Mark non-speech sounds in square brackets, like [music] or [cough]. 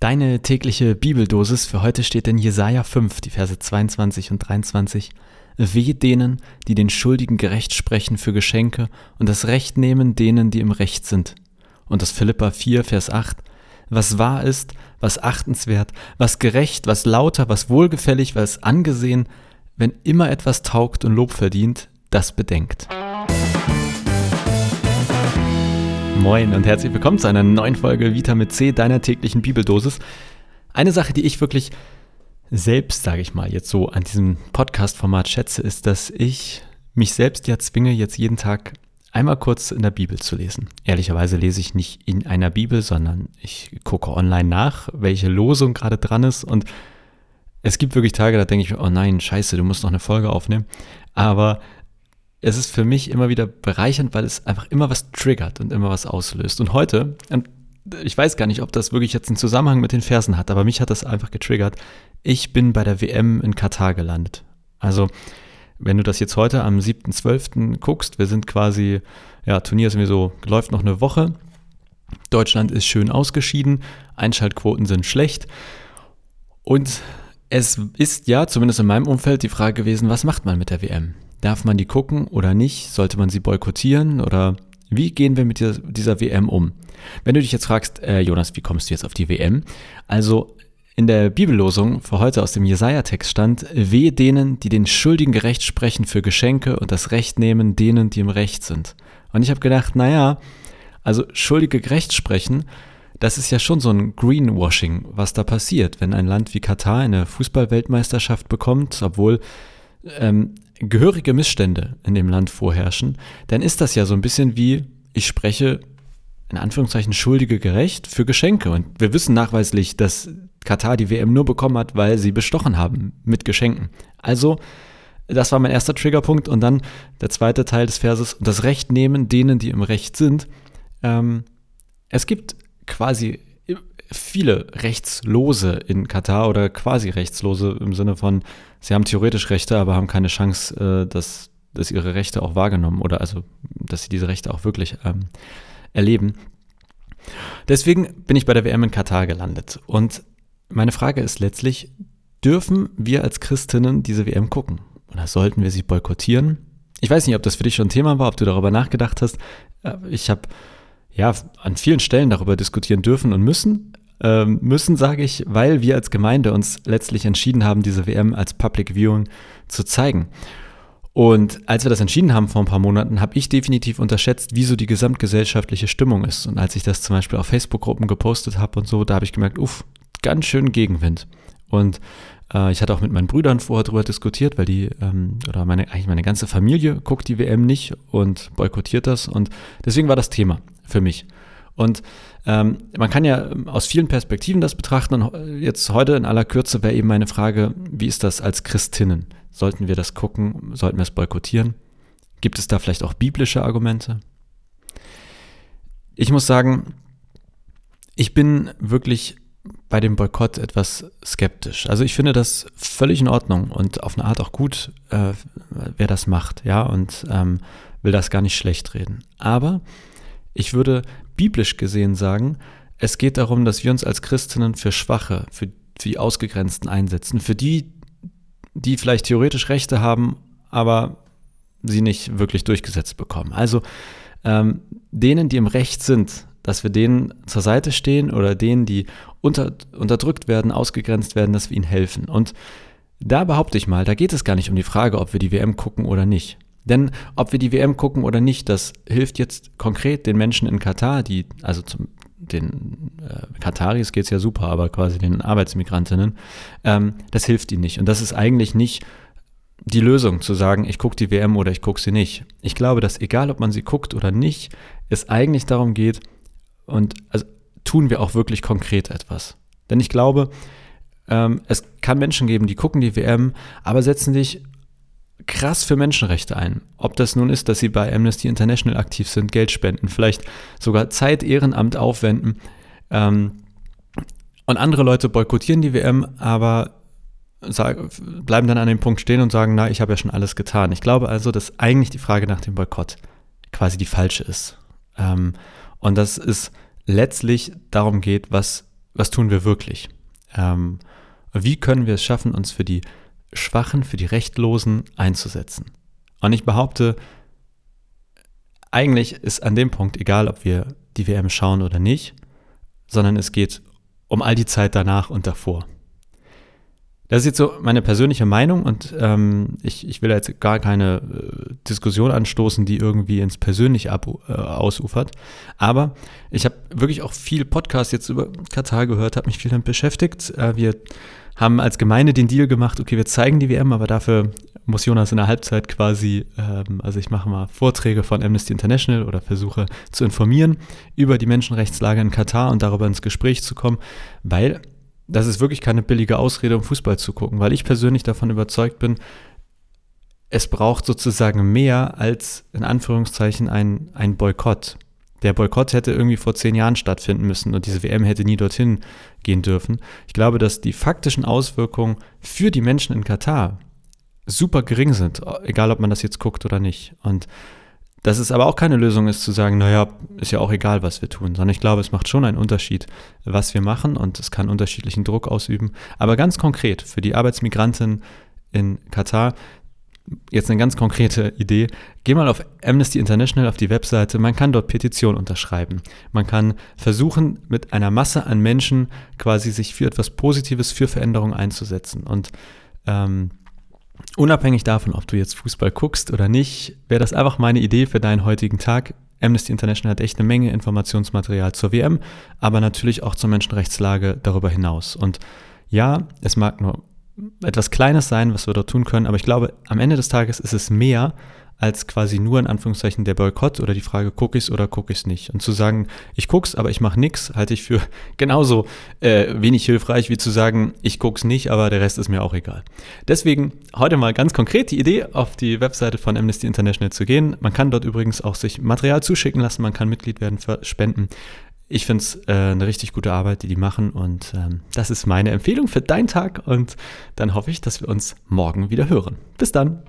Deine tägliche Bibeldosis für heute steht in Jesaja 5, die Verse 22 und 23. Wehe denen, die den Schuldigen gerecht sprechen für Geschenke und das Recht nehmen denen, die im Recht sind. Und das Philippa 4, Vers 8. Was wahr ist, was achtenswert, was gerecht, was lauter, was wohlgefällig, was angesehen, wenn immer etwas taugt und Lob verdient, das bedenkt. Moin und herzlich willkommen zu einer neuen Folge Vitamin C, deiner täglichen Bibeldosis. Eine Sache, die ich wirklich selbst, sage ich mal, jetzt so an diesem Podcast-Format schätze, ist, dass ich mich selbst ja zwinge, jetzt jeden Tag einmal kurz in der Bibel zu lesen. Ehrlicherweise lese ich nicht in einer Bibel, sondern ich gucke online nach, welche Losung gerade dran ist und es gibt wirklich Tage, da denke ich, oh nein, scheiße, du musst noch eine Folge aufnehmen. Aber es ist für mich immer wieder bereichernd, weil es einfach immer was triggert und immer was auslöst. Und heute, ich weiß gar nicht, ob das wirklich jetzt einen Zusammenhang mit den Versen hat, aber mich hat das einfach getriggert. Ich bin bei der WM in Katar gelandet. Also, wenn du das jetzt heute am 7.12. guckst, wir sind quasi, ja, Turnier ist irgendwie so, läuft noch eine Woche. Deutschland ist schön ausgeschieden, Einschaltquoten sind schlecht. Und es ist ja, zumindest in meinem Umfeld, die Frage gewesen, was macht man mit der WM? Darf man die gucken oder nicht? Sollte man sie boykottieren oder wie gehen wir mit dieser, dieser WM um? Wenn du dich jetzt fragst, äh, Jonas, wie kommst du jetzt auf die WM? Also in der Bibellosung für heute aus dem Jesaja-Text stand, wehe denen, die den Schuldigen gerecht sprechen für Geschenke und das Recht nehmen denen, die im Recht sind. Und ich habe gedacht, naja, also Schuldige gerecht sprechen, das ist ja schon so ein Greenwashing, was da passiert, wenn ein Land wie Katar eine Fußballweltmeisterschaft bekommt, obwohl ähm, gehörige Missstände in dem Land vorherrschen, dann ist das ja so ein bisschen wie, ich spreche in Anführungszeichen Schuldige gerecht für Geschenke. Und wir wissen nachweislich, dass Katar die WM nur bekommen hat, weil sie bestochen haben mit Geschenken. Also, das war mein erster Triggerpunkt. Und dann der zweite Teil des Verses, das Recht nehmen denen, die im Recht sind. Ähm, es gibt quasi viele Rechtslose in Katar oder quasi Rechtslose im Sinne von, sie haben theoretisch Rechte, aber haben keine Chance, äh, dass, dass ihre Rechte auch wahrgenommen oder also, dass sie diese Rechte auch wirklich ähm, erleben. Deswegen bin ich bei der WM in Katar gelandet. Und meine Frage ist letztlich, dürfen wir als Christinnen diese WM gucken? Oder sollten wir sie boykottieren? Ich weiß nicht, ob das für dich schon ein Thema war, ob du darüber nachgedacht hast. Äh, ich habe ja an vielen Stellen darüber diskutieren dürfen und müssen. Ähm, müssen, sage ich, weil wir als Gemeinde uns letztlich entschieden haben, diese WM als Public Viewing zu zeigen. Und als wir das entschieden haben vor ein paar Monaten, habe ich definitiv unterschätzt, wie so die gesamtgesellschaftliche Stimmung ist. Und als ich das zum Beispiel auf Facebook-Gruppen gepostet habe und so, da habe ich gemerkt, uff, ganz schön Gegenwind. Und äh, ich hatte auch mit meinen Brüdern vorher darüber diskutiert, weil die, ähm, oder meine, eigentlich meine ganze Familie guckt die WM nicht und boykottiert das. Und deswegen war das Thema für mich. Und ähm, man kann ja aus vielen Perspektiven das betrachten. Und jetzt heute in aller Kürze wäre eben meine Frage, wie ist das als Christinnen? Sollten wir das gucken? Sollten wir es boykottieren? Gibt es da vielleicht auch biblische Argumente? Ich muss sagen, ich bin wirklich bei dem Boykott etwas skeptisch. Also ich finde das völlig in Ordnung und auf eine Art auch gut, äh, wer das macht, ja, und ähm, will das gar nicht schlecht reden. Aber ich würde biblisch gesehen sagen, es geht darum, dass wir uns als Christinnen für Schwache, für, die Ausgegrenzten einsetzen, für die, die vielleicht theoretisch Rechte haben, aber sie nicht wirklich durchgesetzt bekommen. Also ähm, denen, die im Recht sind, dass wir denen zur Seite stehen oder denen, die unter, unterdrückt werden, ausgegrenzt werden, dass wir ihnen helfen. Und da behaupte ich mal, da geht es gar nicht um die Frage, ob wir die WM gucken oder nicht. Denn ob wir die WM gucken oder nicht, das hilft jetzt konkret den Menschen in Katar, die, also zum, den äh, Kataris geht es ja super, aber quasi den Arbeitsmigrantinnen, ähm, das hilft ihnen nicht. Und das ist eigentlich nicht die Lösung, zu sagen, ich gucke die WM oder ich gucke sie nicht. Ich glaube, dass egal, ob man sie guckt oder nicht, es eigentlich darum geht, und also tun wir auch wirklich konkret etwas. Denn ich glaube, ähm, es kann Menschen geben, die gucken die WM, aber setzen sich krass für Menschenrechte ein. Ob das nun ist, dass sie bei Amnesty International aktiv sind, Geld spenden, vielleicht sogar Zeit, Ehrenamt aufwenden. Ähm, und andere Leute boykottieren die WM, aber sag, bleiben dann an dem Punkt stehen und sagen, na, ich habe ja schon alles getan. Ich glaube also, dass eigentlich die Frage nach dem Boykott quasi die falsche ist. Ähm, und dass es letztlich darum geht, was was tun wir wirklich? Ähm, wie können wir es schaffen, uns für die Schwachen, für die Rechtlosen einzusetzen? Und ich behaupte, eigentlich ist an dem Punkt egal, ob wir die WM schauen oder nicht, sondern es geht um all die Zeit danach und davor. Das ist jetzt so meine persönliche Meinung und ähm, ich, ich will jetzt gar keine äh, Diskussion anstoßen, die irgendwie ins Persönliche ab, äh, ausufert. Aber ich habe wirklich auch viel Podcast jetzt über Katar gehört, habe mich viel damit beschäftigt. Äh, wir haben als Gemeinde den Deal gemacht, okay, wir zeigen die WM, aber dafür muss Jonas in der Halbzeit quasi, ähm, also ich mache mal Vorträge von Amnesty International oder versuche zu informieren über die Menschenrechtslage in Katar und darüber ins Gespräch zu kommen, weil das ist wirklich keine billige Ausrede, um Fußball zu gucken, weil ich persönlich davon überzeugt bin, es braucht sozusagen mehr als in Anführungszeichen ein, ein Boykott. Der Boykott hätte irgendwie vor zehn Jahren stattfinden müssen und diese WM hätte nie dorthin gehen dürfen. Ich glaube, dass die faktischen Auswirkungen für die Menschen in Katar super gering sind, egal ob man das jetzt guckt oder nicht. Und dass es aber auch keine Lösung ist zu sagen, naja, ist ja auch egal, was wir tun, sondern ich glaube, es macht schon einen Unterschied, was wir machen und es kann unterschiedlichen Druck ausüben. Aber ganz konkret für die Arbeitsmigranten in Katar, jetzt eine ganz konkrete Idee. Geh mal auf Amnesty International auf die Webseite. Man kann dort Petitionen unterschreiben. Man kann versuchen, mit einer Masse an Menschen quasi sich für etwas Positives, für Veränderungen einzusetzen. Und ähm, Unabhängig davon, ob du jetzt Fußball guckst oder nicht, wäre das einfach meine Idee für deinen heutigen Tag. Amnesty International hat echt eine Menge Informationsmaterial zur WM, aber natürlich auch zur Menschenrechtslage darüber hinaus. Und ja, es mag nur etwas Kleines sein, was wir dort tun können, aber ich glaube, am Ende des Tages ist es mehr, als quasi nur in Anführungszeichen der Boykott oder die Frage, gucke ich es oder gucke ich es nicht. Und zu sagen, ich gucke es, aber ich mache nichts, halte ich für [laughs] genauso äh, wenig hilfreich, wie zu sagen, ich gucke es nicht, aber der Rest ist mir auch egal. Deswegen heute mal ganz konkret die Idee, auf die Webseite von Amnesty International zu gehen. Man kann dort übrigens auch sich Material zuschicken lassen, man kann Mitglied werden, spenden. Ich finde es äh, eine richtig gute Arbeit, die die machen und ähm, das ist meine Empfehlung für deinen Tag und dann hoffe ich, dass wir uns morgen wieder hören. Bis dann!